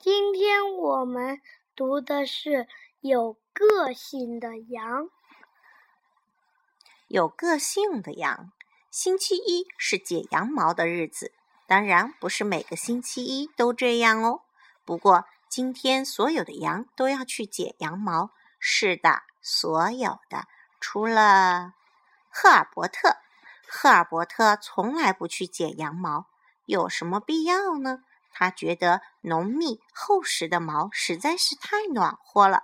今天我们读的是有个性的羊。有个性的羊，星期一是剪羊毛的日子。当然，不是每个星期一都这样哦。不过今天所有的羊都要去剪羊毛。是的，所有的，除了赫尔伯特。赫尔伯特从来不去剪羊毛，有什么必要呢？他觉得浓密厚实的毛实在是太暖和了。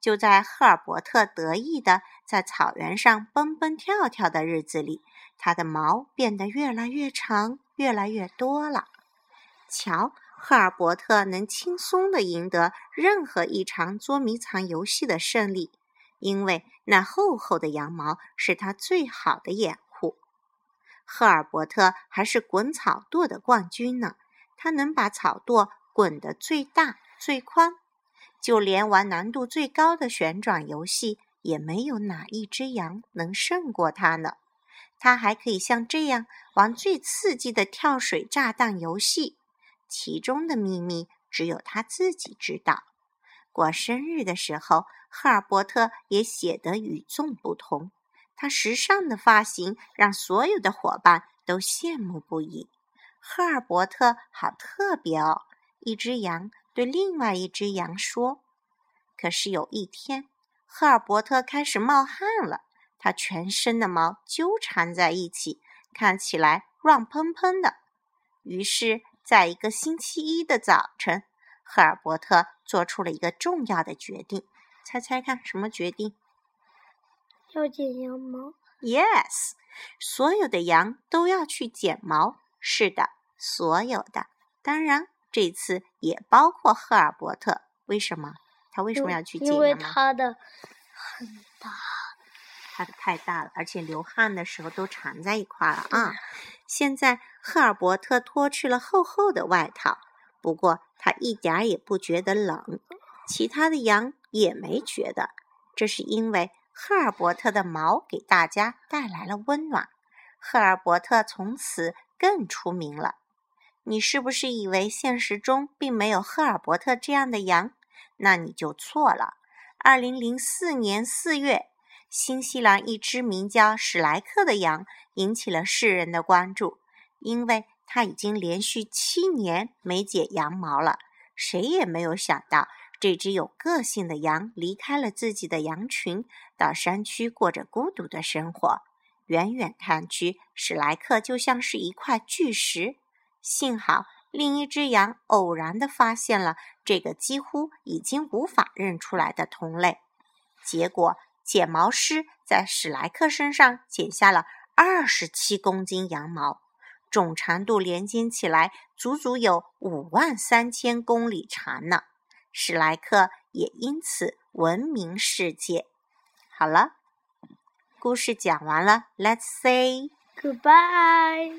就在赫尔伯特得意的在草原上蹦蹦跳跳的日子里，他的毛变得越来越长，越来越多了。瞧，赫尔伯特能轻松的赢得任何一场捉迷藏游戏的胜利，因为那厚厚的羊毛是他最好的掩护。赫尔伯特还是滚草垛的冠军呢。他能把草垛滚得最大最宽，就连玩难度最高的旋转游戏，也没有哪一只羊能胜过他呢。他还可以像这样玩最刺激的跳水炸弹游戏，其中的秘密只有他自己知道。过生日的时候，赫尔伯特也显得与众不同。他时尚的发型让所有的伙伴都羡慕不已。赫尔伯特好特别哦！一只羊对另外一只羊说。可是有一天，赫尔伯特开始冒汗了，他全身的毛纠缠在一起，看起来乱蓬蓬的。于是，在一个星期一的早晨，赫尔伯特做出了一个重要的决定。猜猜看，什么决定？要剪羊毛？Yes，所有的羊都要去剪毛。是的。所有的，当然这次也包括赫尔伯特。为什么？他为什么要去剪因为他的很大，他的太大了，而且流汗的时候都缠在一块了啊！现在赫尔伯特脱去了厚厚的外套，不过他一点儿也不觉得冷，其他的羊也没觉得。这是因为赫尔伯特的毛给大家带来了温暖。赫尔伯特从此更出名了。你是不是以为现实中并没有赫尔伯特这样的羊？那你就错了。二零零四年四月，新西兰一只名叫史莱克的羊引起了世人的关注，因为它已经连续七年没剪羊毛了。谁也没有想到，这只有个性的羊离开了自己的羊群，到山区过着孤独的生活。远远看去，史莱克就像是一块巨石。幸好，另一只羊偶然地发现了这个几乎已经无法认出来的同类。结果，剪毛师在史莱克身上剪下了二十七公斤羊毛，总长度连接起来足足有五万三千公里长呢。史莱克也因此闻名世界。好了，故事讲完了，Let's say goodbye。